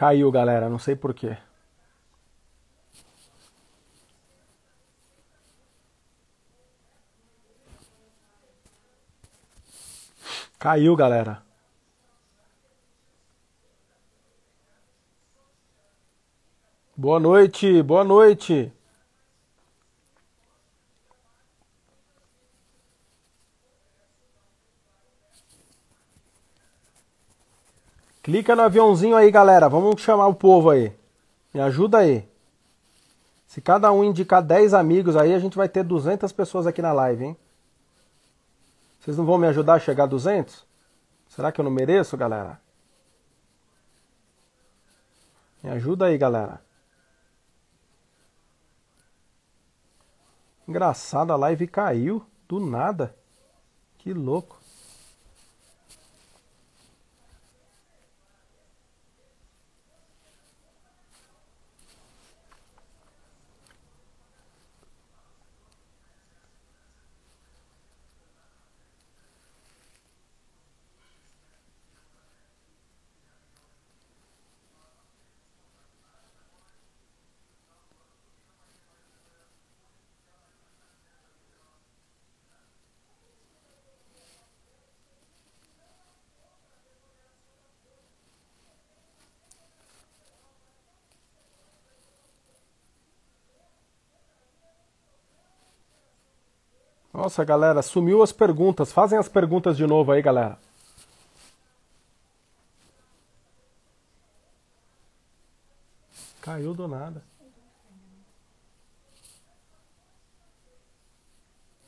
Caiu, galera, não sei porquê. Caiu, galera. Boa noite, boa noite. Clica no aviãozinho aí, galera. Vamos chamar o povo aí. Me ajuda aí. Se cada um indicar 10 amigos aí, a gente vai ter 200 pessoas aqui na live, hein? Vocês não vão me ajudar a chegar a 200? Será que eu não mereço, galera? Me ajuda aí, galera. Engraçado, a live caiu do nada. Que louco. Nossa, galera, sumiu as perguntas. Fazem as perguntas de novo aí, galera. Caiu do nada.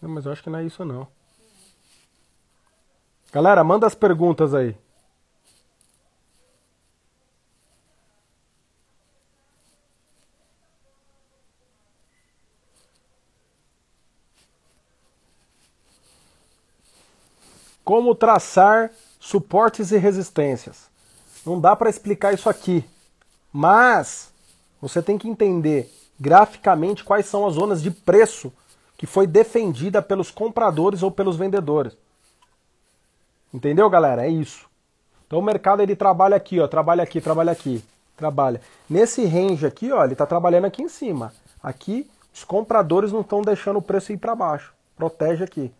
Não, mas eu acho que não é isso não. Galera, manda as perguntas aí. Como traçar suportes e resistências. Não dá para explicar isso aqui, mas você tem que entender graficamente quais são as zonas de preço que foi defendida pelos compradores ou pelos vendedores. Entendeu, galera? É isso. Então o mercado ele trabalha aqui, ó, trabalha aqui, trabalha aqui, trabalha. Nesse range aqui, ó, ele está trabalhando aqui em cima. Aqui os compradores não estão deixando o preço ir para baixo. Protege aqui.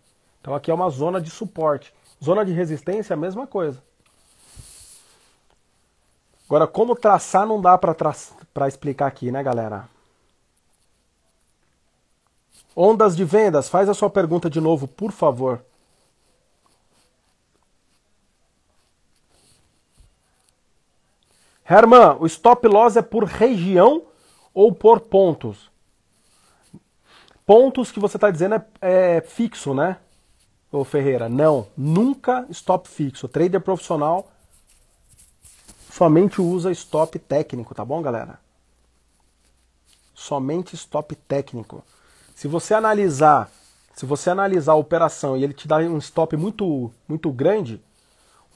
Então aqui é uma zona de suporte. Zona de resistência, a mesma coisa. Agora, como traçar não dá para tra explicar aqui, né, galera? Ondas de vendas, faz a sua pergunta de novo, por favor. Herman, o stop loss é por região ou por pontos? Pontos que você está dizendo é, é fixo, né? Ô Ferreira, não, nunca stop fixo. Trader profissional somente usa stop técnico, tá bom, galera? Somente stop técnico. Se você analisar, se você analisar a operação e ele te dá um stop muito muito grande,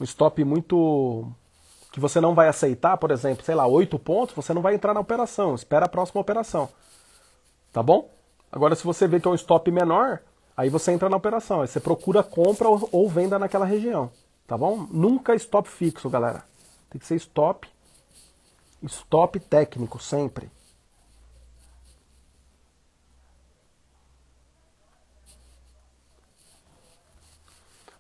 um stop muito que você não vai aceitar, por exemplo, sei lá, 8 pontos, você não vai entrar na operação, espera a próxima operação. Tá bom? Agora se você vê que é um stop menor, Aí você entra na operação, aí você procura compra ou venda naquela região, tá bom? Nunca stop fixo, galera. Tem que ser stop, stop técnico sempre.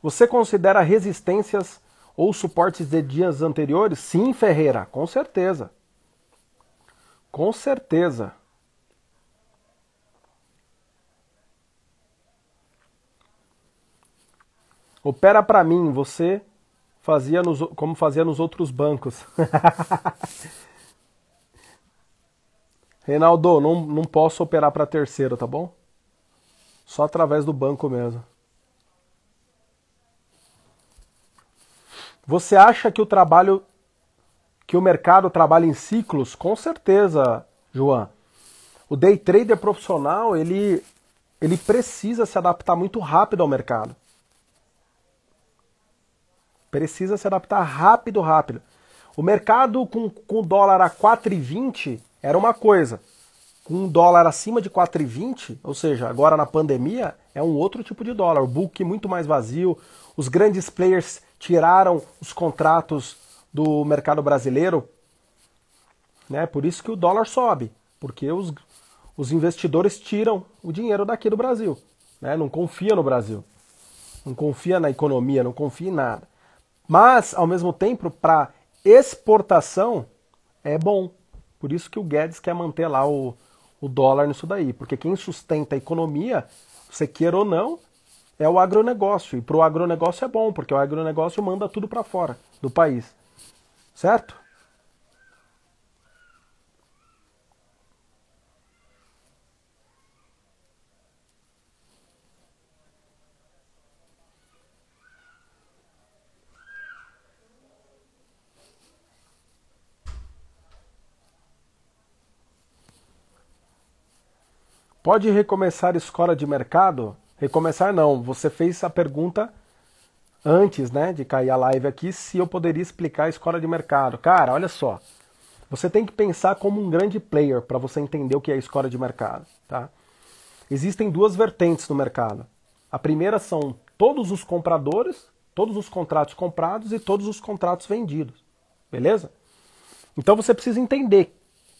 Você considera resistências ou suportes de dias anteriores? Sim, Ferreira, com certeza. Com certeza. Opera para mim, você fazia nos, como fazia nos outros bancos. Reinaldo, não, não posso operar para terceiro, tá bom? Só através do banco mesmo. Você acha que o trabalho, que o mercado trabalha em ciclos? Com certeza, João. O day trader profissional, ele, ele precisa se adaptar muito rápido ao mercado. Precisa se adaptar rápido, rápido. O mercado com, com dólar a 4,20 era uma coisa. Com um dólar acima de 4,20, ou seja, agora na pandemia, é um outro tipo de dólar. O book muito mais vazio. Os grandes players tiraram os contratos do mercado brasileiro Né? Por isso que o dólar sobe, porque os, os investidores tiram o dinheiro daqui do Brasil. Né? Não confia no Brasil. Não confia na economia, não confia em nada. Mas, ao mesmo tempo, para exportação é bom. Por isso que o Guedes quer manter lá o, o dólar nisso daí. Porque quem sustenta a economia, você queira ou não, é o agronegócio. E para o agronegócio é bom, porque o agronegócio manda tudo para fora do país. Certo? Pode recomeçar escola de mercado? Recomeçar não, você fez a pergunta antes né, de cair a live aqui se eu poderia explicar a escola de mercado. Cara, olha só. Você tem que pensar como um grande player para você entender o que é a escola de mercado. Tá? Existem duas vertentes no mercado. A primeira são todos os compradores, todos os contratos comprados e todos os contratos vendidos. Beleza? Então você precisa entender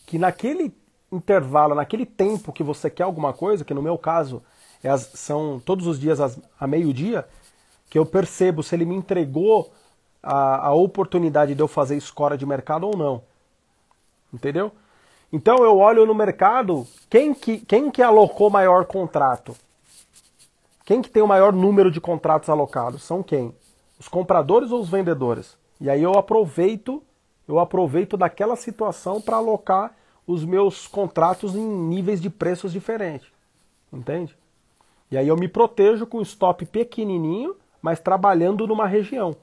que naquele intervalo, naquele tempo que você quer alguma coisa, que no meu caso é as, são todos os dias as, a meio-dia, que eu percebo se ele me entregou a, a oportunidade de eu fazer escora de mercado ou não. Entendeu? Então eu olho no mercado quem que, quem que alocou maior contrato. Quem que tem o maior número de contratos alocados? São quem? Os compradores ou os vendedores? E aí eu aproveito, eu aproveito daquela situação para alocar os meus contratos em níveis de preços diferentes. Entende? E aí eu me protejo com stop pequenininho, mas trabalhando numa região.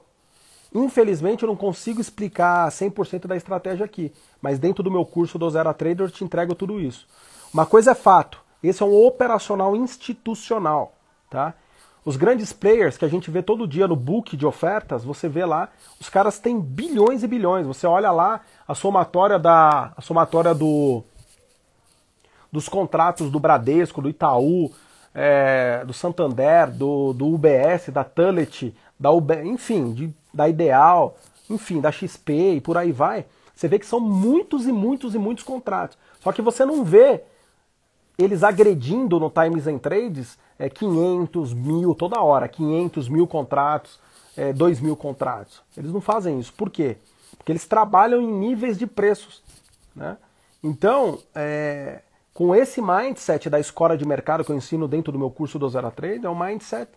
Infelizmente eu não consigo explicar 100% da estratégia aqui, mas dentro do meu curso do Zero Trader eu te entrego tudo isso. Uma coisa é fato, esse é um operacional institucional, tá? Os grandes players que a gente vê todo dia no book de ofertas, você vê lá, os caras têm bilhões e bilhões. Você olha lá a somatória da a somatória do dos contratos do Bradesco, do Itaú, é, do Santander, do, do UBS, da Tullet, da UB, enfim, de, da Ideal, enfim, da XP e por aí vai. Você vê que são muitos e muitos e muitos contratos. Só que você não vê eles agredindo no Times and Trades é, 500 mil toda hora, 500 mil contratos, é, 2 mil contratos. Eles não fazem isso. Por quê? Porque eles trabalham em níveis de preços. Né? Então, é, com esse mindset da escola de mercado que eu ensino dentro do meu curso do Zero Trade, é um mindset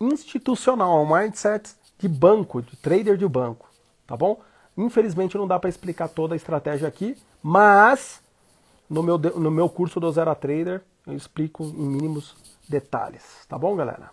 institucional, é um mindset de banco, de trader de banco. Tá bom? Infelizmente não dá para explicar toda a estratégia aqui, mas no meu, no meu curso do Zero Trader eu explico em mínimos detalhes. Tá bom, galera?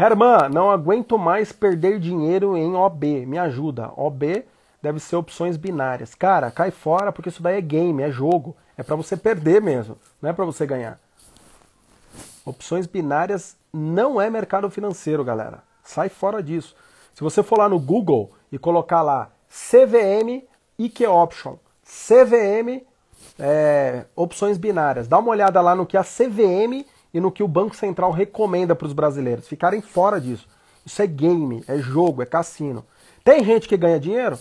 Herman, não aguento mais perder dinheiro em OB. Me ajuda. OB deve ser opções binárias. Cara, cai fora porque isso daí é game, é jogo. É para você perder mesmo, não é para você ganhar. Opções binárias não é mercado financeiro, galera. Sai fora disso. Se você for lá no Google e colocar lá CVM IQ Option, CVM é, opções binárias, dá uma olhada lá no que a CVM e no que o Banco Central recomenda para os brasileiros. Ficarem fora disso. Isso é game, é jogo, é cassino. Tem gente que ganha dinheiro?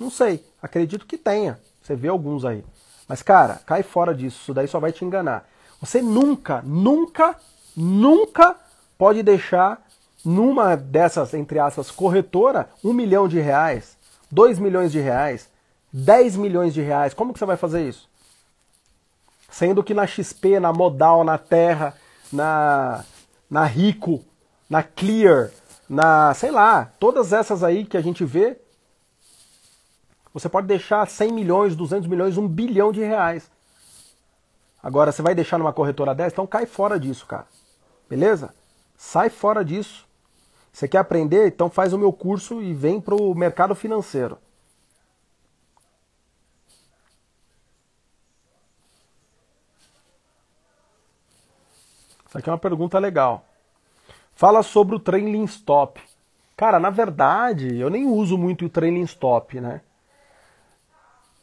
Não sei. Acredito que tenha. Você vê alguns aí. Mas, cara, cai fora disso. Isso daí só vai te enganar. Você nunca, nunca, nunca pode deixar numa dessas, entre aspas, corretora, um milhão de reais, dois milhões de reais, dez milhões de reais. Como que você vai fazer isso? Sendo que na XP, na Modal, na Terra, na, na Rico, na Clear, na, sei lá, todas essas aí que a gente vê, você pode deixar 100 milhões, 200 milhões, 1 bilhão de reais. Agora, você vai deixar numa corretora dessa? Então cai fora disso, cara. Beleza? Sai fora disso. Você quer aprender? Então faz o meu curso e vem para o mercado financeiro. Isso aqui é uma pergunta legal. Fala sobre o trailing stop. Cara, na verdade, eu nem uso muito o trailing stop, né?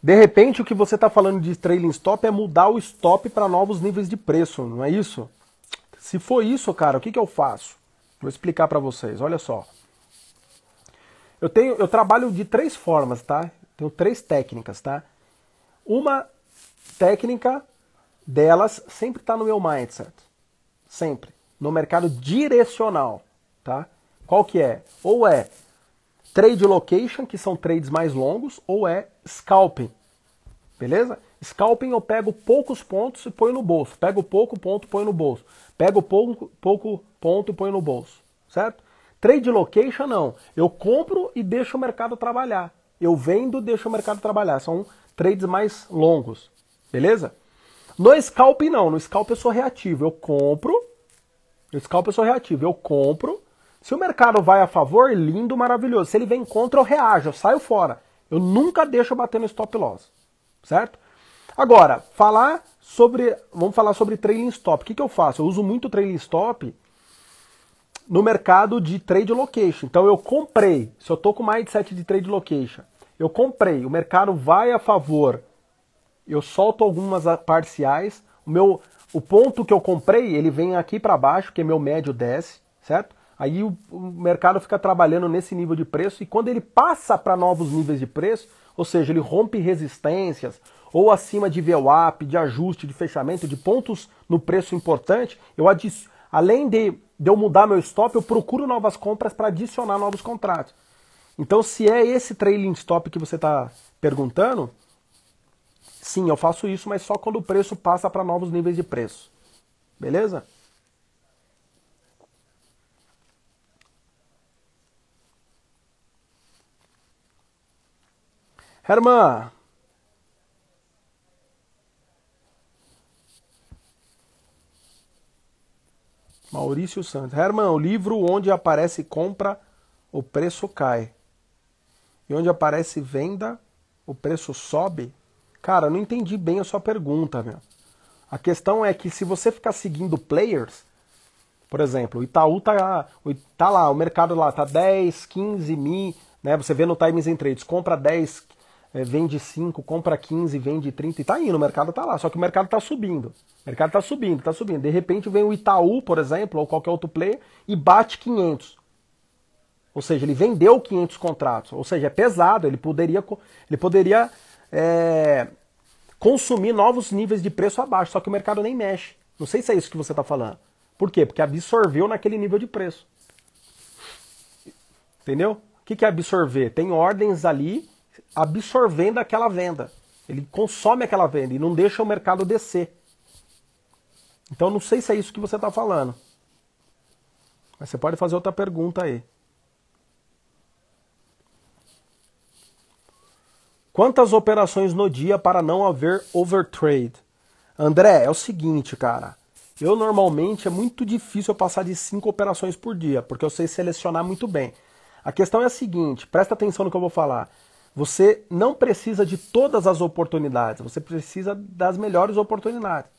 De repente, o que você está falando de trailing stop é mudar o stop para novos níveis de preço, não é isso? Se for isso, cara, o que, que eu faço? Vou explicar para vocês. Olha só. Eu tenho, eu trabalho de três formas, tá? Tenho três técnicas, tá? Uma técnica delas sempre está no meu mindset, sempre no mercado direcional, tá? Qual que é? Ou é trade location, que são trades mais longos, ou é scalping. Beleza? Scalping eu pego poucos pontos e ponho no bolso. Pego pouco ponto e ponho no bolso. Pego pouco, pouco ponto e ponho no bolso. Certo? Trade location não. Eu compro e deixo o mercado trabalhar. Eu vendo e deixo o mercado trabalhar. São trades mais longos. Beleza? No scalping não. No scalp eu sou reativo. Eu compro. No scalp eu sou reativo. Eu compro. Se o mercado vai a favor, lindo, maravilhoso. Se ele vem contra, eu reajo. Eu saio fora. Eu nunca deixo bater no stop loss. Certo? Agora, falar sobre. Vamos falar sobre trailing stop. O que, que eu faço? Eu uso muito trailing stop no mercado de trade location. Então eu comprei. Se eu estou com mindset de trade location, eu comprei. O mercado vai a favor. Eu solto algumas parciais. O meu, o ponto que eu comprei, ele vem aqui para baixo, que é meu médio desce, certo? Aí o, o mercado fica trabalhando nesse nível de preço e quando ele passa para novos níveis de preço, ou seja, ele rompe resistências ou acima de VWAP, de ajuste, de fechamento, de pontos no preço importante, eu além de, de eu mudar meu stop, eu procuro novas compras para adicionar novos contratos. Então, se é esse trailing stop que você está perguntando, sim, eu faço isso, mas só quando o preço passa para novos níveis de preço. Beleza? Herman. Maurício Santos. Herman, o livro onde aparece compra, o preço cai. E onde aparece venda, o preço sobe. Cara, não entendi bem a sua pergunta, meu. A questão é que se você ficar seguindo players, por exemplo, o Itaú tá, tá lá, o mercado lá tá 10, 15 mil, né? Você vê no Times and Trades, compra 10, é, vende 5, compra 15, vende 30 e tá indo, o mercado tá lá. Só que o mercado tá subindo. O mercado tá subindo, tá subindo. De repente vem o Itaú, por exemplo, ou qualquer outro player e bate 500. Ou seja, ele vendeu 500 contratos. Ou seja, é pesado, ele poderia, ele poderia é, consumir novos níveis de preço abaixo, só que o mercado nem mexe. Não sei se é isso que você está falando. Por quê? Porque absorveu naquele nível de preço. Entendeu? O que é absorver? Tem ordens ali absorvendo aquela venda. Ele consome aquela venda e não deixa o mercado descer. Então não sei se é isso que você está falando. Mas você pode fazer outra pergunta aí. Quantas operações no dia para não haver overtrade? André, é o seguinte, cara. Eu normalmente é muito difícil eu passar de cinco operações por dia, porque eu sei selecionar muito bem. A questão é a seguinte, presta atenção no que eu vou falar. Você não precisa de todas as oportunidades, você precisa das melhores oportunidades.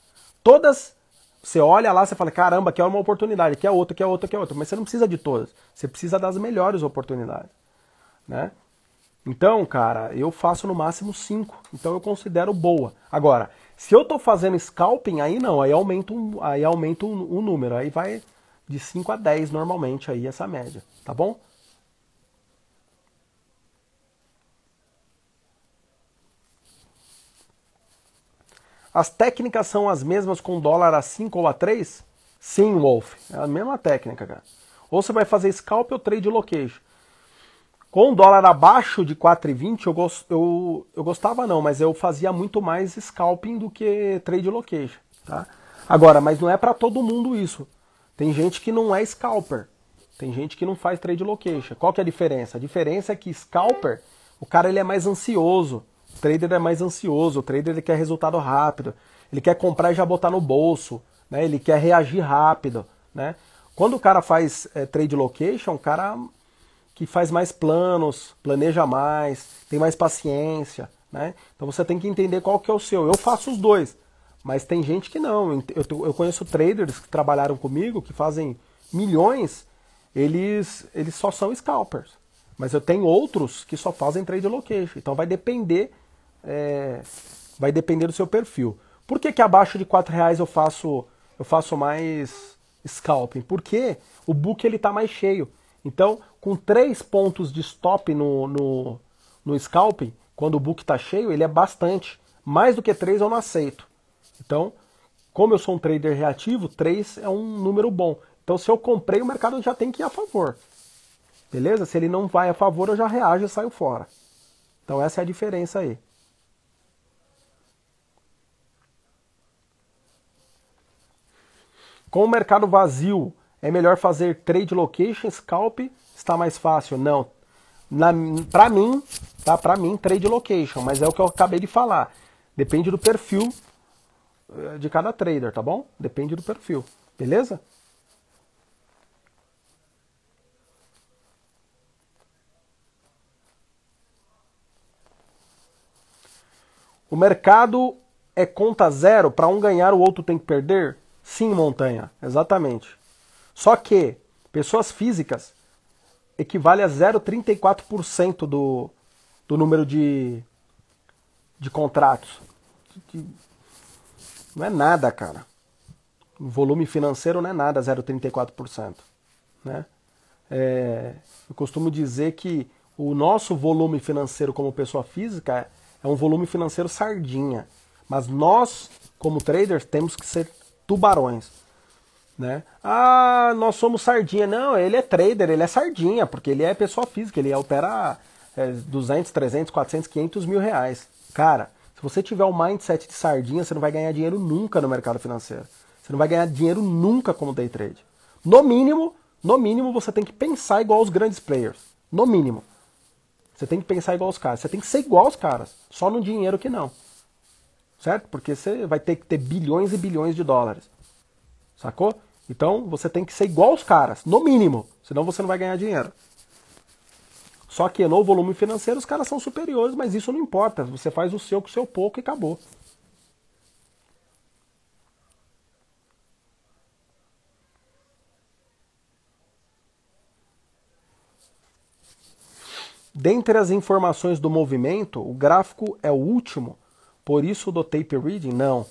Todas, você olha lá, você fala, caramba, aqui é uma oportunidade, aqui é outra, aqui é outra, aqui é outra. Mas você não precisa de todas, você precisa das melhores oportunidades. Né? Então, cara, eu faço no máximo 5, então eu considero boa. Agora, se eu estou fazendo scalping, aí não, aí aumenta um, aí aumenta um, um número, aí vai de 5 a 10 normalmente aí essa média, tá bom? As técnicas são as mesmas com dólar a 5 ou a 3? Sim, Wolf. É a mesma técnica, cara. Ou você vai fazer scalp ou trade location. Com dólar abaixo de 4,20 eu, gost, eu, eu gostava não, mas eu fazia muito mais scalping do que trade location, tá? Agora, mas não é para todo mundo isso. Tem gente que não é scalper. Tem gente que não faz trade location. Qual que é a diferença? A diferença é que scalper, o cara ele é mais ansioso. O trader é mais ansioso, o trader ele quer resultado rápido, ele quer comprar e já botar no bolso, né? ele quer reagir rápido. Né? Quando o cara faz é, trade location, o cara que faz mais planos, planeja mais, tem mais paciência. Né? Então você tem que entender qual que é o seu. Eu faço os dois, mas tem gente que não. Eu, eu conheço traders que trabalharam comigo, que fazem milhões, eles, eles só são scalpers. Mas eu tenho outros que só fazem trade location. Então vai depender é, vai depender do seu perfil. Por que, que abaixo de 4 reais eu faço, eu faço mais scalping? Porque o book ele está mais cheio. Então, com três pontos de stop no, no, no scalping, quando o book está cheio, ele é bastante. Mais do que três eu não aceito. Então, como eu sou um trader reativo, três é um número bom. Então, se eu comprei, o mercado já tem que ir a favor. Beleza? Se ele não vai a favor, eu já reajo e saio fora. Então, essa é a diferença aí. Com o mercado vazio, é melhor fazer trade location, scalp, está mais fácil? Não. Para mim, tá? Para mim, trade location, mas é o que eu acabei de falar. Depende do perfil eh, de cada trader, tá bom? Depende do perfil, beleza? O mercado é conta zero, para um ganhar o outro tem que perder? Sim, montanha, exatamente. Só que pessoas físicas equivale a 0,34% do, do número de, de contratos. Não é nada, cara. O volume financeiro não é nada, 0,34%. Né? É, eu costumo dizer que o nosso volume financeiro como pessoa física é um volume financeiro sardinha. Mas nós, como traders, temos que ser tubarões. Né? Ah, nós somos sardinha. Não, ele é trader, ele é sardinha, porque ele é pessoa física, ele opera é, 200, 300, 400, 500 mil reais. Cara, se você tiver um mindset de sardinha, você não vai ganhar dinheiro nunca no mercado financeiro. Você não vai ganhar dinheiro nunca como day trade. No mínimo, no mínimo você tem que pensar igual os grandes players. No mínimo. Você tem que pensar igual os caras. Você tem que ser igual aos caras. Só no dinheiro que não certo? Porque você vai ter que ter bilhões e bilhões de dólares. Sacou? Então você tem que ser igual aos caras, no mínimo, senão você não vai ganhar dinheiro. Só que no volume financeiro os caras são superiores, mas isso não importa. Você faz o seu com o seu pouco e acabou. Dentre as informações do movimento, o gráfico é o último por isso do tape reading? Não.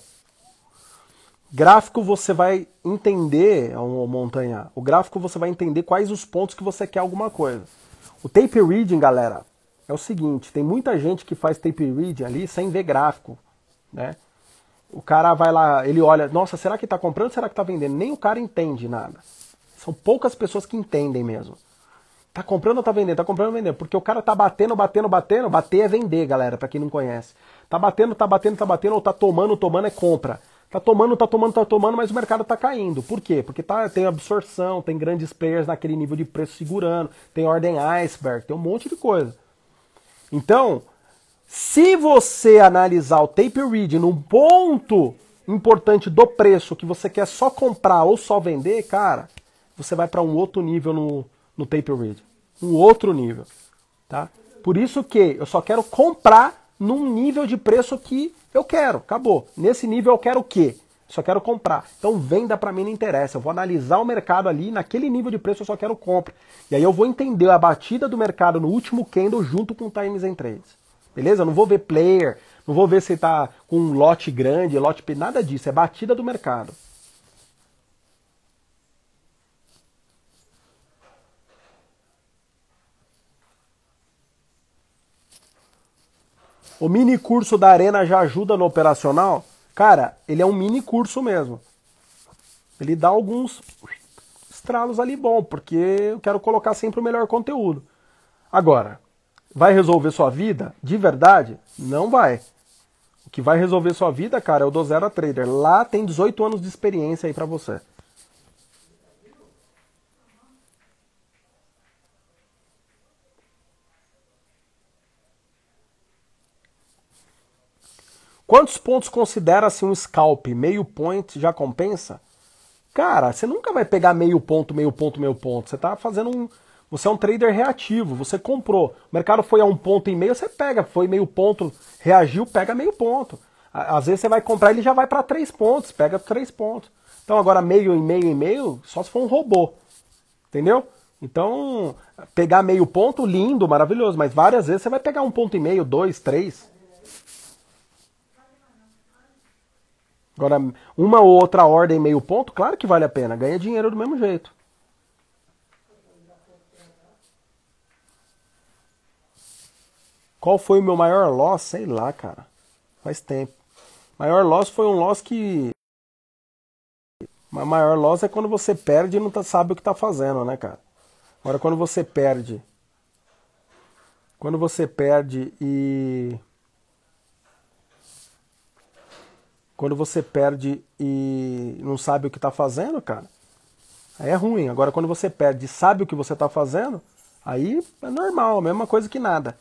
Gráfico você vai entender, montanha. O gráfico você vai entender quais os pontos que você quer alguma coisa. O tape reading, galera, é o seguinte: tem muita gente que faz tape reading ali sem ver gráfico, né? O cara vai lá, ele olha, nossa, será que está comprando? Será que está vendendo? Nem o cara entende nada. São poucas pessoas que entendem mesmo. Tá comprando ou tá vendendo? Tá comprando ou vendendo? Porque o cara tá batendo, batendo, batendo. Bater é vender, galera, para quem não conhece. Tá batendo, tá batendo, tá batendo, ou tá tomando, tomando é compra. Tá tomando, tá tomando, tá tomando, mas o mercado tá caindo. Por quê? Porque tá, tem absorção, tem grandes players naquele nível de preço segurando, tem ordem iceberg, tem um monte de coisa. Então, se você analisar o tape reading num ponto importante do preço que você quer só comprar ou só vender, cara, você vai para um outro nível no, no tape reading. Um outro nível. Tá? Por isso que eu só quero comprar num nível de preço que eu quero. Acabou. Nesse nível eu quero o quê? Só quero comprar. Então venda para mim não interessa. Eu vou analisar o mercado ali, naquele nível de preço eu só quero compra. E aí eu vou entender a batida do mercado no último candle junto com times and trades. Beleza? Eu não vou ver player, não vou ver se tá com um lote grande, lote nada disso, é batida do mercado. O mini curso da Arena já ajuda no operacional? Cara, ele é um mini curso mesmo. Ele dá alguns estralos ali bom, porque eu quero colocar sempre o melhor conteúdo. Agora, vai resolver sua vida? De verdade? Não vai. O que vai resolver sua vida, cara, é o do Zero Trader. Lá tem 18 anos de experiência aí para você. Quantos pontos considera-se um scalp? Meio point já compensa? Cara, você nunca vai pegar meio ponto, meio ponto, meio ponto. Você está fazendo um. Você é um trader reativo, você comprou. O mercado foi a um ponto e meio, você pega. Foi meio ponto, reagiu, pega meio ponto. Às vezes você vai comprar, ele já vai para três pontos, pega três pontos. Então agora meio e meio e meio, só se for um robô. Entendeu? Então, pegar meio ponto, lindo, maravilhoso. Mas várias vezes você vai pegar um ponto e meio, dois, três. Agora, uma ou outra ordem meio ponto, claro que vale a pena, ganha dinheiro do mesmo jeito. Qual foi o meu maior loss? Sei lá, cara. Faz tempo. Maior loss foi um loss que. Maior loss é quando você perde e não tá, sabe o que tá fazendo, né, cara? Agora, quando você perde. Quando você perde e. Quando você perde e não sabe o que tá fazendo, cara, aí é ruim. Agora, quando você perde e sabe o que você tá fazendo, aí é normal, a mesma coisa que nada.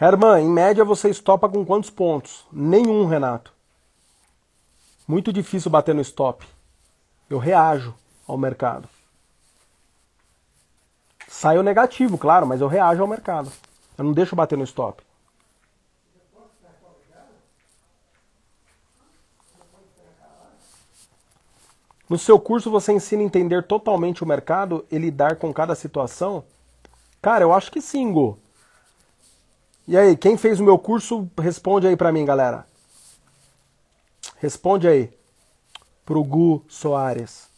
Herman, em média você estopa com quantos pontos? Nenhum, Renato. Muito difícil bater no stop. Eu reajo ao mercado. Saio negativo, claro, mas eu reajo ao mercado. Eu não deixo bater no stop. No seu curso você ensina a entender totalmente o mercado e lidar com cada situação? Cara, eu acho que sim, Go. E aí, quem fez o meu curso, responde aí para mim, galera. Responde aí. Pro Gu Soares.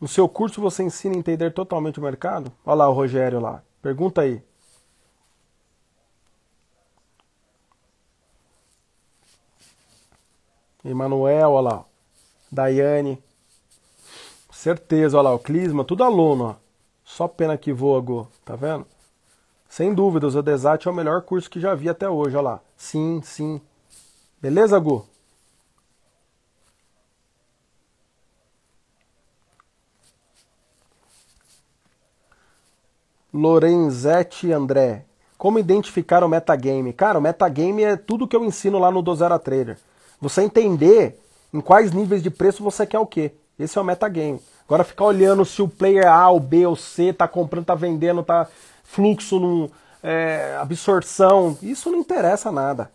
No seu curso você ensina a entender totalmente o mercado? Olha lá o Rogério lá. Pergunta aí. Emanuel, olha lá. Daiane. Certeza, olha lá, o Clisma, tudo aluno, ó. Só pena que voa, Go. Tá vendo? Sem dúvidas, o Desat é o melhor curso que já vi até hoje, olha lá. Sim, sim. Beleza, Gu? Lorenzetti André. Como identificar o metagame? Cara, o metagame é tudo que eu ensino lá no Dozera Trader. Você entender em quais níveis de preço você quer o quê. Esse é o metagame. Agora ficar olhando se o player A, ou B ou C tá comprando, tá vendendo, tá fluxo, num, é, absorção, isso não interessa nada.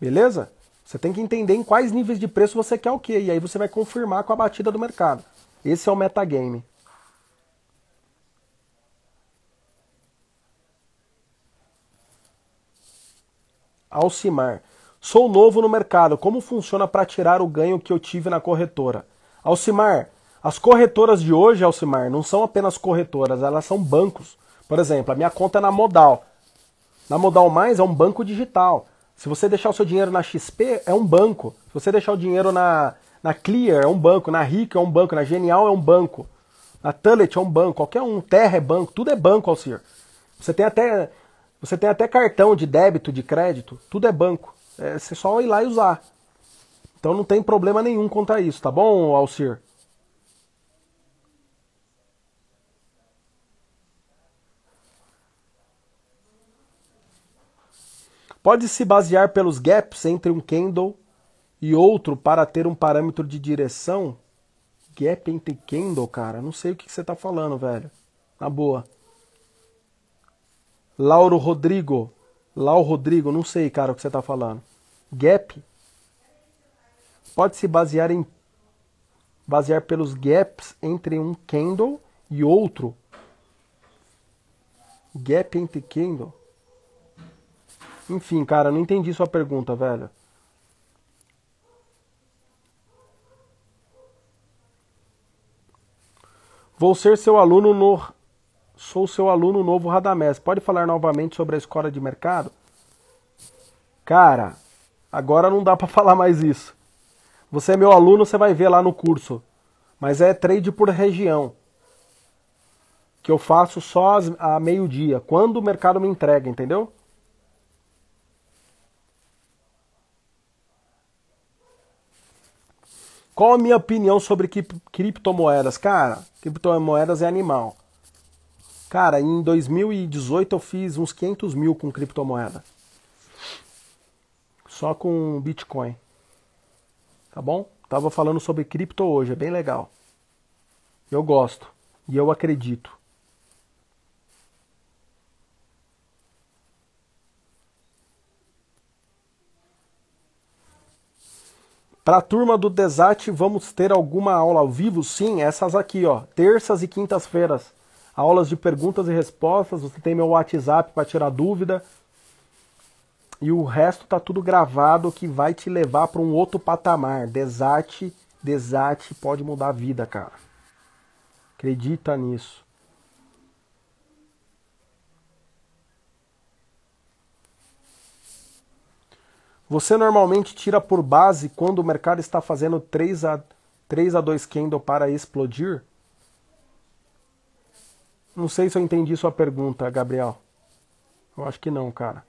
Beleza? Você tem que entender em quais níveis de preço você quer o quê. E aí você vai confirmar com a batida do mercado. Esse é o metagame. Alcimar. Sou novo no mercado. Como funciona para tirar o ganho que eu tive na corretora? Alcimar, as corretoras de hoje, Alcimar, não são apenas corretoras, elas são bancos. Por exemplo, a minha conta é na Modal. Na Modal Mais é um banco digital. Se você deixar o seu dinheiro na XP, é um banco. Se você deixar o dinheiro na, na Clear, é um banco. Na Rica, é um banco. Na Genial, é um banco. Na Tullet, é um banco. Qualquer um. Terra é banco. Tudo é banco, Alcir. Você tem até, você tem até cartão de débito, de crédito. Tudo é banco. É você só ir lá e usar. Então não tem problema nenhum contra isso, tá bom, Alcir? Pode-se basear pelos gaps entre um candle e outro para ter um parâmetro de direção? Gap entre candle, cara? Não sei o que você está falando, velho. Na boa. Lauro Rodrigo. Lauro Rodrigo, não sei, cara, o que você está falando. Gap pode-se basear em basear pelos gaps entre um candle e outro. Gap entre candle. Enfim, cara, não entendi sua pergunta, velho. Vou ser seu aluno no. Sou seu aluno novo Radamés. Pode falar novamente sobre a escola de mercado? Cara, agora não dá para falar mais isso. Você é meu aluno, você vai ver lá no curso. Mas é trade por região. Que eu faço só a meio-dia, quando o mercado me entrega, entendeu? Qual a minha opinião sobre criptomoedas? Cara, criptomoedas é animal. Cara, em 2018 eu fiz uns 500 mil com criptomoeda. Só com Bitcoin. Tá bom? Tava falando sobre cripto hoje, é bem legal. Eu gosto e eu acredito. Para a turma do Desat, vamos ter alguma aula ao vivo? Sim, essas aqui, ó, terças e quintas-feiras. Aulas de perguntas e respostas, você tem meu WhatsApp para tirar dúvida. E o resto tá tudo gravado que vai te levar para um outro patamar. Desate, desate pode mudar a vida, cara. Acredita nisso. Você normalmente tira por base quando o mercado está fazendo 3 a 3 a 2 candle para explodir? Não sei se eu entendi sua pergunta, Gabriel. Eu acho que não, cara.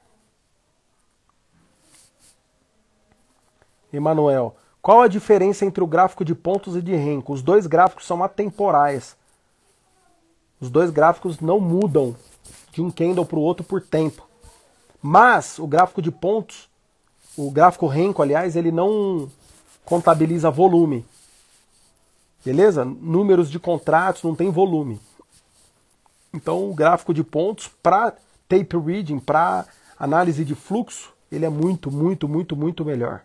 Emanuel, qual a diferença entre o gráfico de pontos e de renco? Os dois gráficos são atemporais. Os dois gráficos não mudam de um candle para o outro por tempo. Mas o gráfico de pontos o gráfico Renko, aliás, ele não contabiliza volume. Beleza? Números de contratos não tem volume. Então, o gráfico de pontos para tape reading, para análise de fluxo, ele é muito, muito, muito, muito melhor.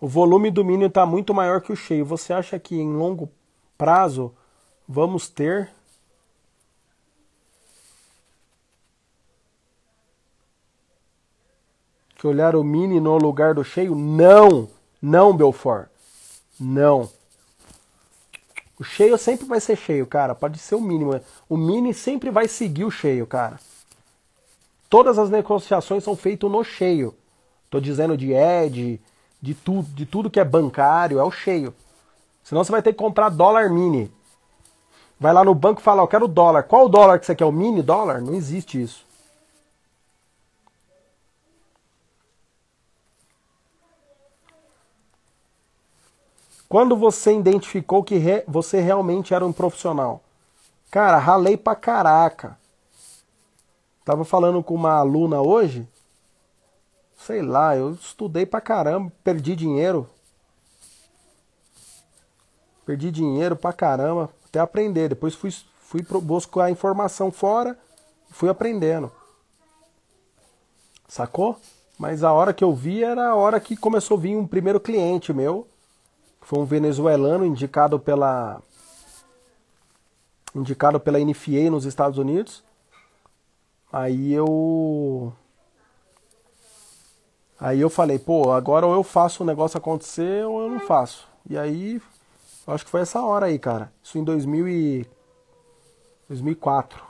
O volume do está muito maior que o cheio. Você acha que em longo prazo vamos ter que olhar o mini no lugar do cheio? Não, não, Belfort. Não. O cheio sempre vai ser cheio, cara. Pode ser o mínimo. O mini sempre vai seguir o cheio, cara. Todas as negociações são feitas no cheio. Tô dizendo de Ed, de tudo, de tudo que é bancário, é o cheio. Senão você vai ter que comprar dólar mini. Vai lá no banco e fala, eu quero dólar. Qual o dólar que você quer? O mini dólar? Não existe isso. Quando você identificou que re você realmente era um profissional? Cara, ralei pra caraca. Tava falando com uma aluna hoje Sei lá, eu estudei pra caramba, perdi dinheiro. Perdi dinheiro pra caramba, até aprender. Depois fui, fui buscar a informação fora e fui aprendendo. Sacou? Mas a hora que eu vi era a hora que começou a vir um primeiro cliente meu. Foi um venezuelano indicado pela indicado pela NFA nos Estados Unidos. Aí eu Aí eu falei, pô, agora ou eu faço o negócio acontecer ou eu não faço. E aí, acho que foi essa hora aí, cara. Isso em 2000 e... 2004.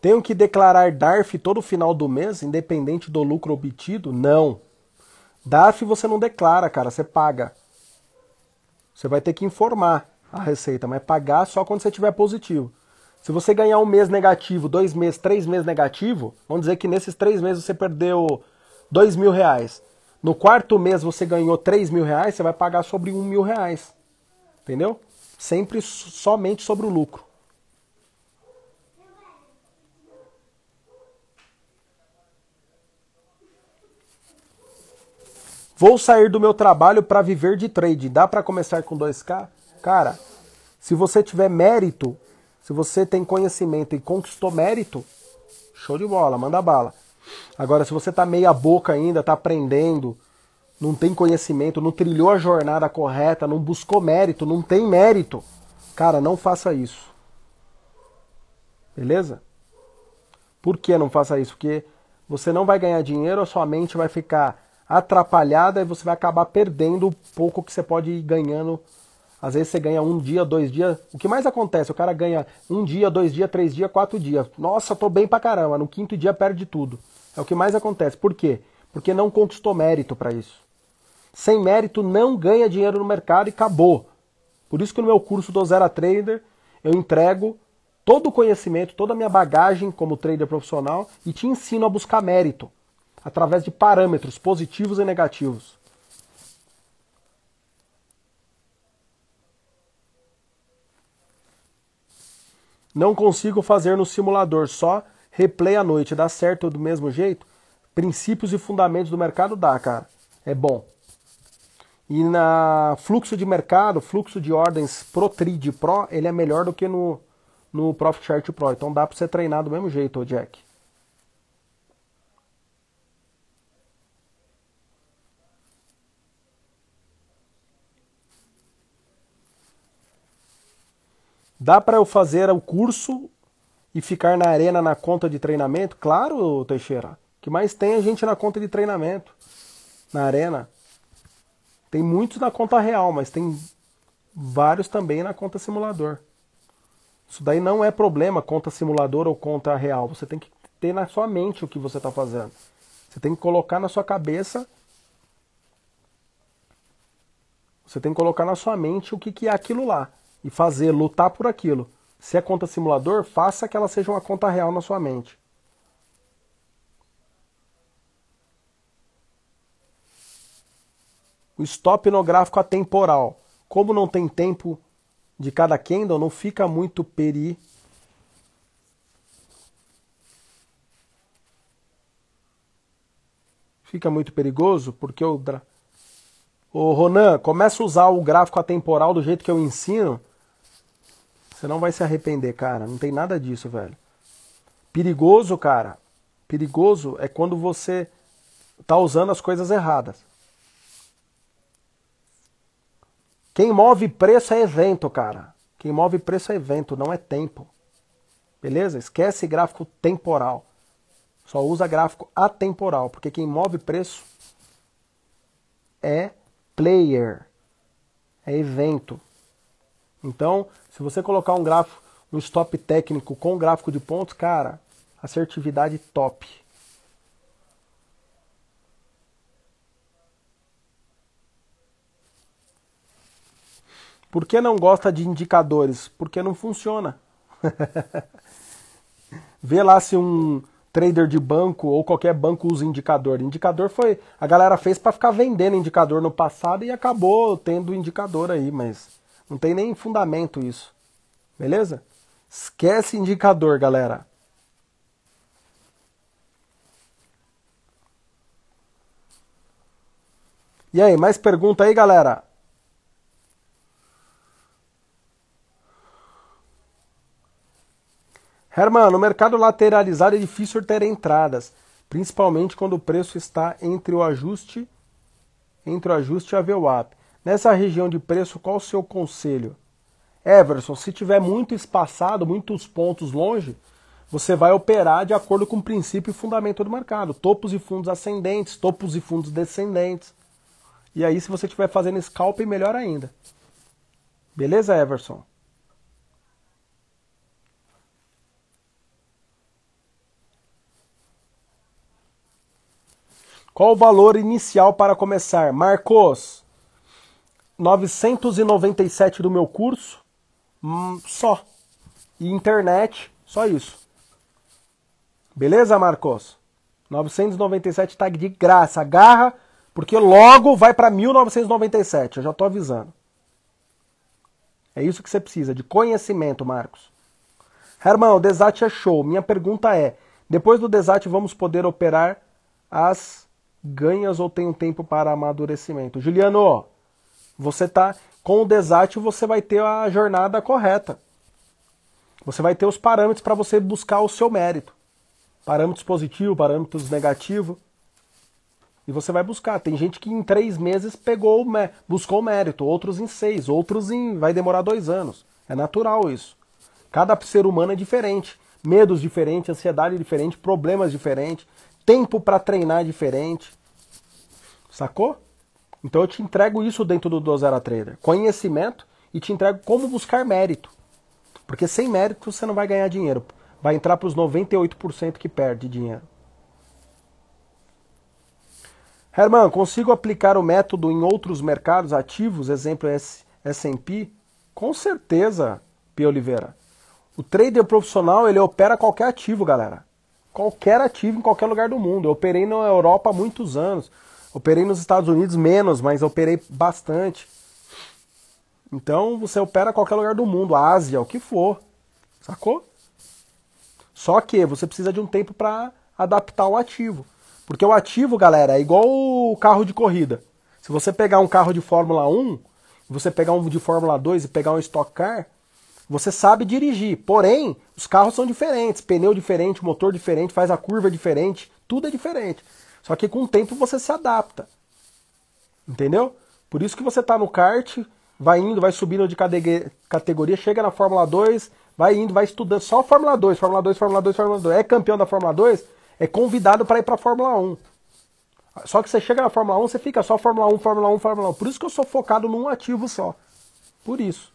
Tenho que declarar DARF todo final do mês, independente do lucro obtido? Não. DARF você não declara, cara, você paga. Você vai ter que informar a receita, mas pagar só quando você tiver positivo. Se você ganhar um mês negativo, dois meses, três meses negativo, vamos dizer que nesses três meses você perdeu dois mil reais. No quarto mês você ganhou três mil reais, você vai pagar sobre um mil reais. Entendeu? Sempre somente sobre o lucro. Vou sair do meu trabalho para viver de trade. Dá para começar com 2K? Cara, se você tiver mérito, se você tem conhecimento e conquistou mérito, show de bola, manda bala. Agora, se você tá meia boca ainda, tá aprendendo, não tem conhecimento, não trilhou a jornada correta, não buscou mérito, não tem mérito, cara, não faça isso. Beleza? Por que não faça isso? Porque você não vai ganhar dinheiro, a sua mente vai ficar atrapalhada e você vai acabar perdendo o pouco que você pode ir ganhando às vezes você ganha um dia, dois dias. O que mais acontece? O cara ganha um dia, dois dias, três dias, quatro dias. Nossa, tô bem pra caramba. No quinto dia perde tudo. É o que mais acontece. Por quê? Porque não conquistou mérito para isso. Sem mérito não ganha dinheiro no mercado e acabou. Por isso que no meu curso do Zero Trader eu entrego todo o conhecimento, toda a minha bagagem como trader profissional e te ensino a buscar mérito através de parâmetros positivos e negativos. Não consigo fazer no simulador, só replay à noite. Dá certo do mesmo jeito? Princípios e fundamentos do mercado dá, cara. É bom. E na fluxo de mercado, fluxo de ordens Pro Pro, ele é melhor do que no, no Profit Chart Pro. Então dá para você treinar do mesmo jeito, Jack. Dá para eu fazer o curso e ficar na arena na conta de treinamento? Claro, Teixeira. Que mais tem a gente na conta de treinamento, na arena. Tem muitos na conta real, mas tem vários também na conta simulador. Isso daí não é problema, conta simulador ou conta real. Você tem que ter na sua mente o que você está fazendo. Você tem que colocar na sua cabeça. Você tem que colocar na sua mente o que, que é aquilo lá e fazer, lutar por aquilo. Se é conta simulador, faça que ela seja uma conta real na sua mente. O stop no gráfico atemporal. Como não tem tempo de cada candle, não fica muito peri. Fica muito perigoso, porque o. Ô Ronan, começa a usar o gráfico atemporal do jeito que eu ensino você não vai se arrepender, cara. Não tem nada disso, velho. Perigoso, cara. Perigoso é quando você tá usando as coisas erradas. Quem move preço é evento, cara. Quem move preço é evento, não é tempo. Beleza? Esquece gráfico temporal. Só usa gráfico atemporal, porque quem move preço é player, é evento. Então, se você colocar um gráfico, um stop técnico com gráfico de pontos, cara, assertividade top. Por que não gosta de indicadores? Porque não funciona. Vê lá se um trader de banco ou qualquer banco usa indicador. Indicador foi. A galera fez para ficar vendendo indicador no passado e acabou tendo indicador aí, mas não tem nem fundamento isso. Beleza? Esquece indicador, galera. E aí, mais pergunta aí, galera? Herman, no mercado lateralizado é difícil ter entradas, principalmente quando o preço está entre o ajuste entre o ajuste e a VWAP. Nessa região de preço, qual o seu conselho? Everson, se tiver muito espaçado, muitos pontos longe, você vai operar de acordo com o princípio e fundamento do mercado. Topos e fundos ascendentes, topos e fundos descendentes. E aí, se você estiver fazendo scalp, melhor ainda. Beleza, Everson? Qual o valor inicial para começar? Marcos, 997 do meu curso, hum, só. E internet, só isso. Beleza, Marcos? 997 tag de graça. Agarra, porque logo vai para 1997. Eu já tô avisando. É isso que você precisa, de conhecimento, Marcos. Herman, o Desat é show. Minha pergunta é: depois do Desat vamos poder operar as ganhas ou tem um tempo para amadurecimento? Juliano, você tá com o Desat, você vai ter a jornada correta. Você vai ter os parâmetros para você buscar o seu mérito. Parâmetros positivos, parâmetros negativos. E você vai buscar. Tem gente que em três meses pegou, buscou o mérito, outros em seis, outros em. vai demorar dois anos. É natural isso. Cada ser humano é diferente. Medos diferentes, ansiedade diferente, problemas diferentes, tempo para treinar diferente. Sacou? Então eu te entrego isso dentro do Dozera Trader, conhecimento e te entrego como buscar mérito. Porque sem mérito você não vai ganhar dinheiro. Vai entrar para os 98% que perde dinheiro. Herman, consigo aplicar o método em outros mercados ativos, exemplo S&P? Com certeza, P. Oliveira. O trader profissional, ele opera qualquer ativo, galera. Qualquer ativo em qualquer lugar do mundo. Eu operei na Europa há muitos anos. Operei nos Estados Unidos menos, mas operei bastante. Então você opera qualquer lugar do mundo, Ásia, o que for. Sacou? Só que você precisa de um tempo para adaptar o ativo. Porque o ativo, galera, é igual o carro de corrida. Se você pegar um carro de Fórmula 1, você pegar um de Fórmula 2 e pegar um Stock Car, você sabe dirigir. Porém, os carros são diferentes, pneu diferente, motor diferente, faz a curva diferente, tudo é diferente. Só que com o tempo você se adapta. Entendeu? Por isso que você está no kart, vai indo, vai subindo de categoria, chega na Fórmula 2, vai indo, vai estudando só Fórmula 2, Fórmula 2, Fórmula 2, Fórmula 2. É campeão da Fórmula 2, é convidado para ir para a Fórmula 1. Só que você chega na Fórmula 1, você fica só Fórmula 1, Fórmula 1, Fórmula 1. Por isso que eu sou focado num ativo só. Por isso.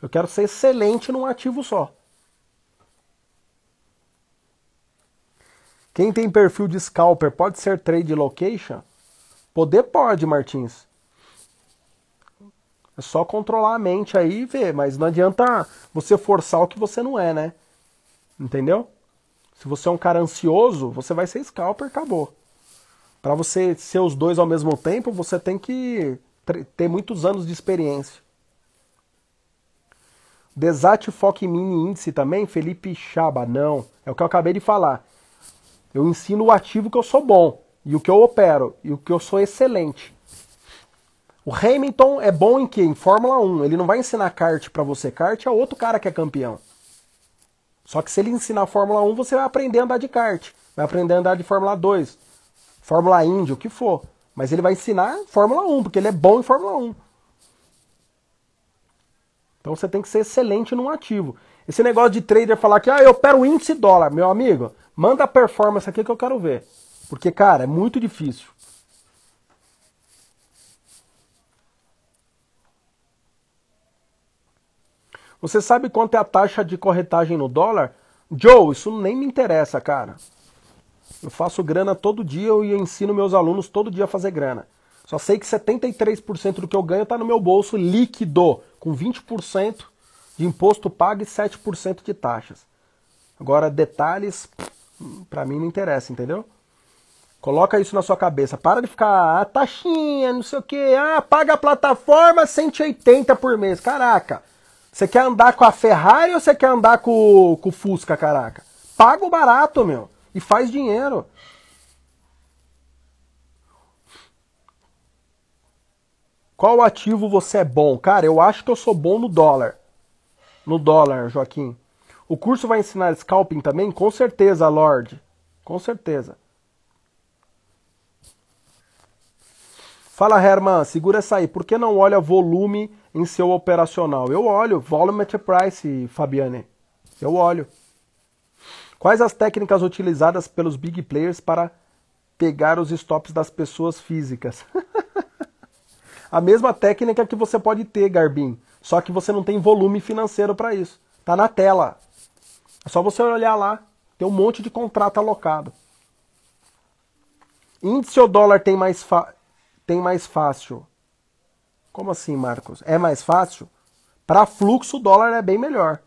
Eu quero ser excelente num ativo só. Quem tem perfil de scalper pode ser trade location? Poder pode, Martins. É só controlar a mente aí e ver, mas não adianta você forçar o que você não é, né? Entendeu? Se você é um cara ansioso, você vai ser scalper, acabou. Para você ser os dois ao mesmo tempo, você tem que ter muitos anos de experiência. Desate Foque Mini Índice também, Felipe Chaba. Não, é o que eu acabei de falar. Eu ensino o ativo que eu sou bom, e o que eu opero, e o que eu sou excelente. O Hamilton é bom em quê? Em Fórmula 1. Ele não vai ensinar kart para você. Kart é outro cara que é campeão. Só que se ele ensinar Fórmula 1, você vai aprender a andar de kart. Vai aprender a andar de Fórmula 2. Fórmula Indy, o que for. Mas ele vai ensinar Fórmula 1, porque ele é bom em Fórmula 1. Então você tem que ser excelente num ativo. Esse negócio de trader falar que ah, eu opero índice dólar, meu amigo, manda a performance aqui que eu quero ver. Porque, cara, é muito difícil. Você sabe quanto é a taxa de corretagem no dólar? Joe, isso nem me interessa, cara. Eu faço grana todo dia e ensino meus alunos todo dia a fazer grana. Só sei que 73% do que eu ganho está no meu bolso líquido, com 20% de imposto pago e 7% de taxas. Agora, detalhes, para mim não interessa, entendeu? Coloca isso na sua cabeça. Para de ficar, ah, taxinha, não sei o que, ah, paga a plataforma 180 por mês. Caraca, você quer andar com a Ferrari ou você quer andar com, com o Fusca, caraca? Paga o barato, meu, e faz dinheiro. Qual ativo você é bom? Cara, eu acho que eu sou bom no dólar. No dólar, Joaquim. O curso vai ensinar scalping também? Com certeza, Lorde. Com certeza. Fala, Herman, segura essa aí. Por que não olha volume em seu operacional? Eu olho. Volume at price, Fabiane. Eu olho. Quais as técnicas utilizadas pelos big players para pegar os stops das pessoas físicas? a mesma técnica que você pode ter, Garbin, só que você não tem volume financeiro para isso. Tá na tela. É só você olhar lá, tem um monte de contrato alocado. Índice ou dólar tem mais, tem mais fácil? Como assim, Marcos? É mais fácil? Para fluxo, o dólar é bem melhor.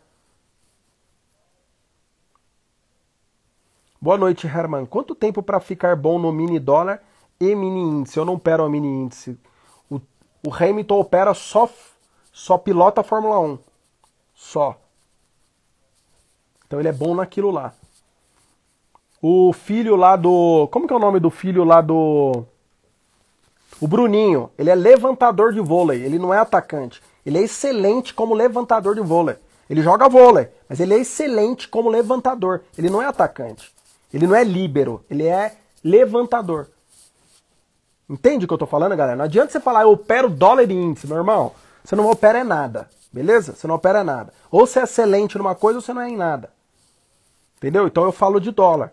Boa noite, Herman. Quanto tempo para ficar bom no mini dólar e mini índice? Eu não opero a mini índice. O Hamilton opera só, só pilota a Fórmula 1. Só. Então ele é bom naquilo lá. O filho lá do. Como que é o nome do filho lá do. O Bruninho. Ele é levantador de vôlei. Ele não é atacante. Ele é excelente como levantador de vôlei. Ele joga vôlei, mas ele é excelente como levantador. Ele não é atacante. Ele não é líbero. Ele é levantador. Entende o que eu tô falando, galera? Não adianta você falar, eu opero dólar e índice, meu irmão. Você não opera é nada, beleza? Você não opera nada. Ou você é excelente numa coisa ou você não é em nada. Entendeu? Então eu falo de dólar.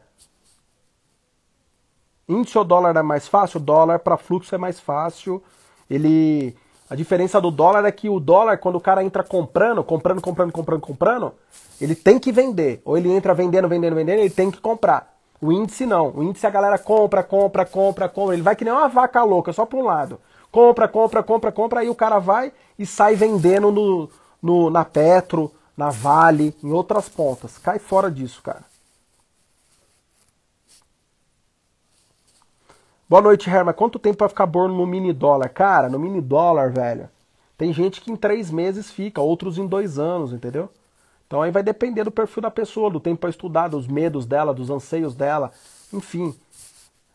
Índice ou dólar é mais fácil? Dólar para fluxo é mais fácil. Ele. A diferença do dólar é que o dólar, quando o cara entra comprando, comprando, comprando, comprando, comprando, ele tem que vender. Ou ele entra vendendo, vendendo, vendendo, ele tem que comprar. O índice não. O índice a galera compra, compra, compra, compra. Ele vai que nem uma vaca louca, só para um lado. Compra, compra, compra, compra. Aí o cara vai e sai vendendo no, no, na Petro, na Vale, em outras pontas. Cai fora disso, cara. Boa noite, Herma. Quanto tempo vai ficar bom no mini dólar? Cara, no mini dólar, velho, tem gente que em três meses fica, outros em dois anos, entendeu? Então aí vai depender do perfil da pessoa, do tempo para estudar, dos medos dela, dos anseios dela, enfim,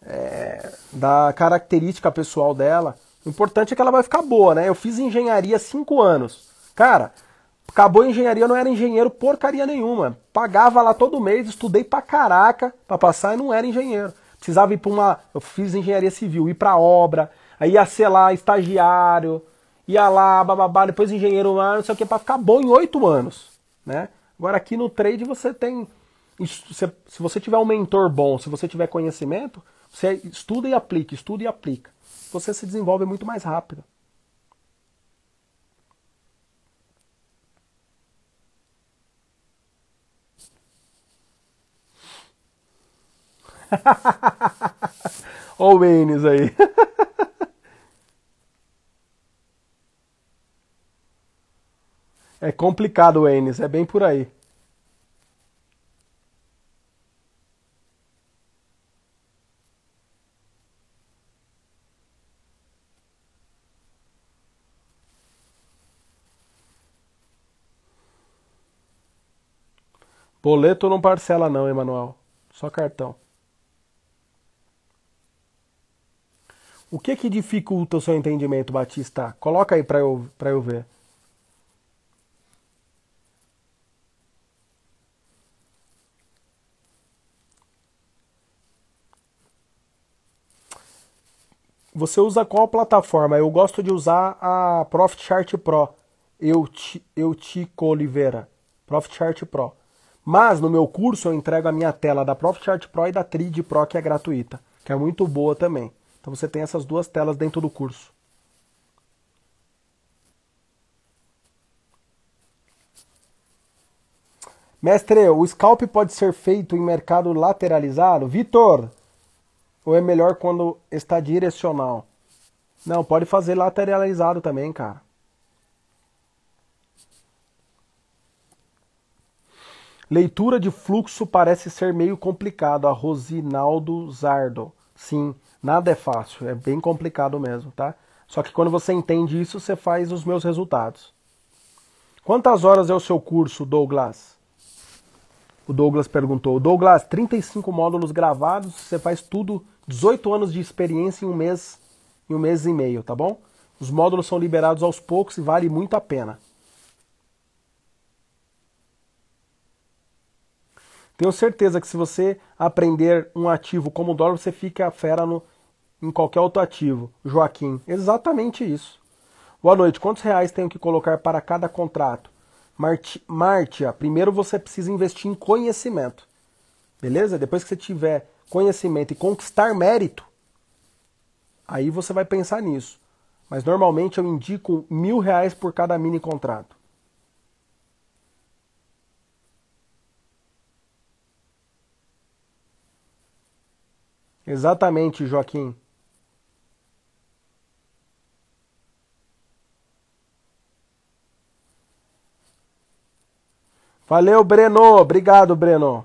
é, da característica pessoal dela. O importante é que ela vai ficar boa, né? Eu fiz engenharia cinco anos. Cara, acabou a engenharia, eu não era engenheiro porcaria nenhuma. Pagava lá todo mês, estudei pra caraca pra passar e não era engenheiro. Precisava ir pra uma. Eu fiz engenharia civil, ir pra obra, aí ia ser lá estagiário, ia lá, bababá, depois engenheiro lá, não sei o que, pra ficar bom em oito anos. Né? Agora aqui no trade você tem. Se você tiver um mentor bom, se você tiver conhecimento, você estuda e aplica, estuda e aplica. Você se desenvolve muito mais rápido. Olha o Enes aí. é complicado o Enes, é bem por aí. Boleto não parcela não, Emanuel. Só cartão. O que que dificulta o seu entendimento, Batista? Coloca aí para eu, pra eu ver. Você usa qual plataforma? Eu gosto de usar a Profit Chart Pro. Eu, eu Tico Oliveira. Profit Chart Pro. Mas no meu curso eu entrego a minha tela da Profit Chart Pro e da Trid Pro, que é gratuita, que é muito boa também. Então você tem essas duas telas dentro do curso. Mestre, o scalp pode ser feito em mercado lateralizado? Vitor, ou é melhor quando está direcional? Não, pode fazer lateralizado também, cara. Leitura de fluxo parece ser meio complicado. A Rosinaldo Zardo. Sim, nada é fácil, é bem complicado mesmo, tá? Só que quando você entende isso, você faz os meus resultados. Quantas horas é o seu curso, Douglas? O Douglas perguntou. Douglas, 35 módulos gravados, você faz tudo, 18 anos de experiência em um mês, em um mês e meio, tá bom? Os módulos são liberados aos poucos e vale muito a pena. Tenho certeza que se você aprender um ativo como o dólar, você fica fera no, em qualquer outro ativo. Joaquim, exatamente isso. Boa noite. Quantos reais tenho que colocar para cada contrato? Martia, primeiro você precisa investir em conhecimento. Beleza? Depois que você tiver conhecimento e conquistar mérito, aí você vai pensar nisso. Mas normalmente eu indico mil reais por cada mini contrato. Exatamente, Joaquim. Valeu, Breno. Obrigado, Breno.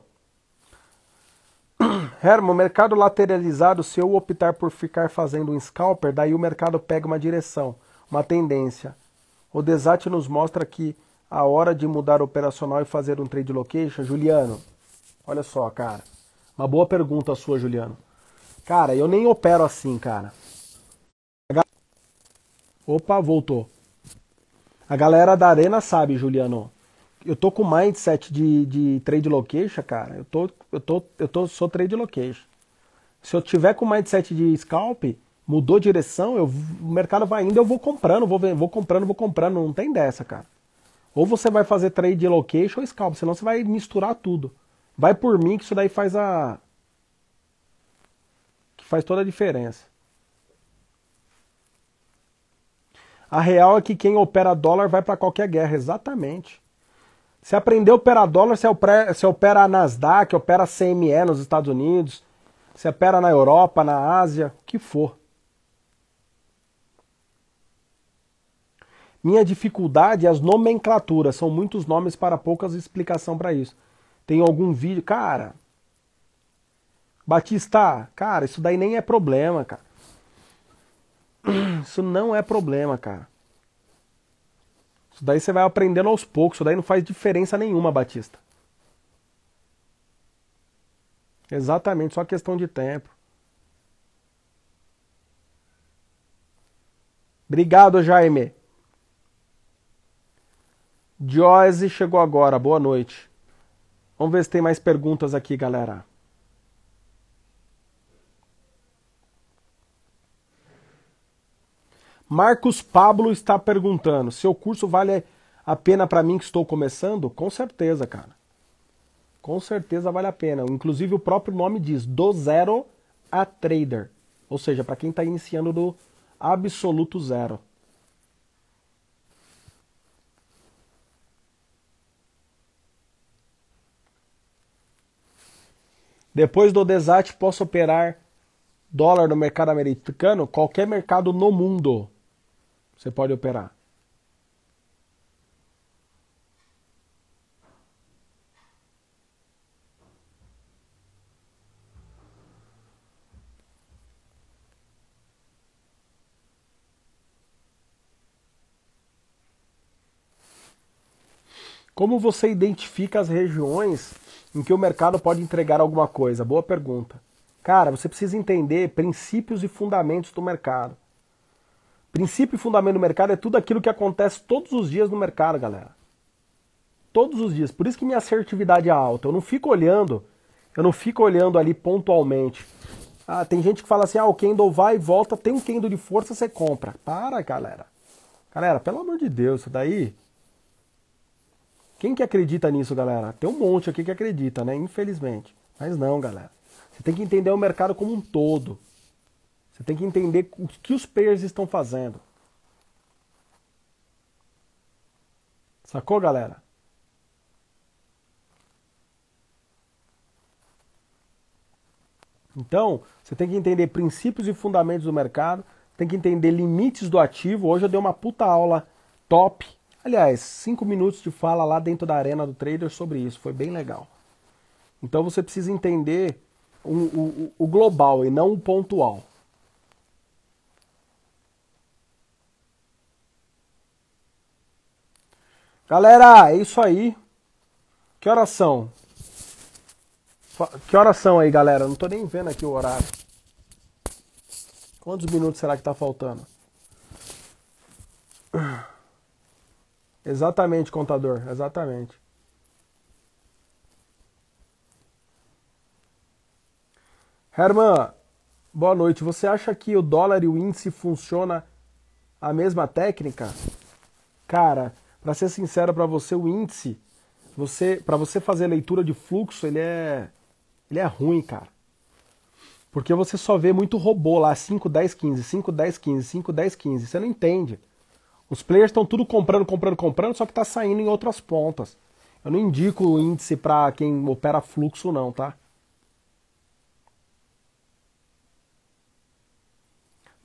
Hermo, mercado lateralizado, se eu optar por ficar fazendo um scalper, daí o mercado pega uma direção, uma tendência. O Desat nos mostra que a hora de mudar operacional e fazer um trade location, Juliano, olha só, cara. Uma boa pergunta sua, Juliano. Cara, eu nem opero assim, cara. Opa, voltou. A galera da Arena sabe, Juliano. Eu tô com mindset de, de trade location, cara. Eu tô, eu tô, eu tô, sou trade location. Se eu tiver com mindset de scalp, mudou direção, eu, o mercado vai indo, eu vou comprando, vou, vou comprando, vou comprando. Não tem dessa, cara. Ou você vai fazer trade location ou scalp, senão você vai misturar tudo. Vai por mim que isso daí faz a, faz toda a diferença. A real é que quem opera dólar vai para qualquer guerra, exatamente. Se aprender a operar dólar, você opera, a Nasdaq, opera a CME nos Estados Unidos, você opera na Europa, na Ásia, o que for. Minha dificuldade é as nomenclaturas, são muitos nomes para poucas explicação para isso. Tem algum vídeo, cara, Batista, cara, isso daí nem é problema, cara. Isso não é problema, cara. Isso daí você vai aprendendo aos poucos, isso daí não faz diferença nenhuma, Batista. Exatamente, só questão de tempo. Obrigado, Jaime. Joyce chegou agora, boa noite. Vamos ver se tem mais perguntas aqui, galera. Marcos Pablo está perguntando: seu curso vale a pena para mim que estou começando? Com certeza, cara. Com certeza vale a pena. Inclusive o próprio nome diz: do zero a trader. Ou seja, para quem está iniciando do absoluto zero. Depois do Desat, posso operar dólar no mercado americano? Qualquer mercado no mundo você pode operar. Como você identifica as regiões em que o mercado pode entregar alguma coisa? Boa pergunta. Cara, você precisa entender princípios e fundamentos do mercado. Princípio e fundamento do mercado é tudo aquilo que acontece todos os dias no mercado, galera. Todos os dias. Por isso que minha assertividade é alta. Eu não fico olhando, eu não fico olhando ali pontualmente. Ah, tem gente que fala assim: ah, o Kendall vai e volta, tem um Kendall de força, você compra. Para, galera. Galera, pelo amor de Deus, isso daí. Quem que acredita nisso, galera? Tem um monte aqui que acredita, né? Infelizmente. Mas não, galera. Você tem que entender o mercado como um todo. Você tem que entender o que os players estão fazendo. Sacou, galera? Então, você tem que entender princípios e fundamentos do mercado, tem que entender limites do ativo. Hoje eu dei uma puta aula top. Aliás, cinco minutos de fala lá dentro da arena do trader sobre isso. Foi bem legal. Então você precisa entender o, o, o global e não o pontual. Galera, é isso aí. Que horas são? Que horas são aí, galera? Não tô nem vendo aqui o horário. Quantos minutos será que tá faltando? Exatamente, contador, exatamente. Herman, boa noite. Você acha que o dólar e o índice funciona a mesma técnica? Cara, para ser sincero para você, o índice, você, para você fazer leitura de fluxo, ele é ele é ruim, cara. Porque você só vê muito robô lá, 5, 10, 15, 5, 10, 15, 5, 10, 15. Você não entende. Os players estão tudo comprando, comprando, comprando, só que está saindo em outras pontas. Eu não indico o índice para quem opera fluxo, não, tá?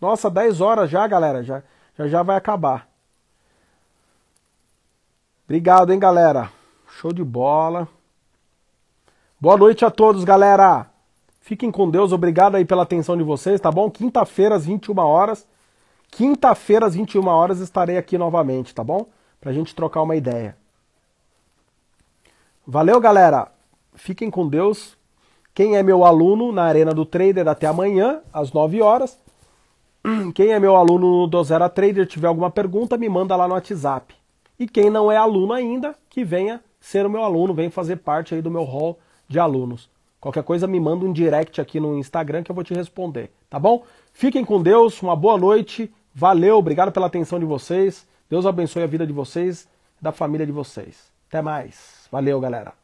Nossa, 10 horas já, galera. Já já, já vai acabar. Obrigado, hein, galera. Show de bola. Boa noite a todos, galera. Fiquem com Deus. Obrigado aí pela atenção de vocês, tá bom? Quinta-feira às 21 horas. Quinta-feira às 21 horas estarei aqui novamente, tá bom? Pra gente trocar uma ideia. Valeu, galera. Fiquem com Deus. Quem é meu aluno na Arena do Trader até amanhã, às 9 horas. Quem é meu aluno do Zero Trader, tiver alguma pergunta, me manda lá no WhatsApp. E quem não é aluno ainda, que venha ser o meu aluno, venha fazer parte aí do meu hall de alunos. Qualquer coisa me manda um direct aqui no Instagram que eu vou te responder, tá bom? Fiquem com Deus, uma boa noite, valeu, obrigado pela atenção de vocês. Deus abençoe a vida de vocês, da família de vocês. Até mais. Valeu, galera.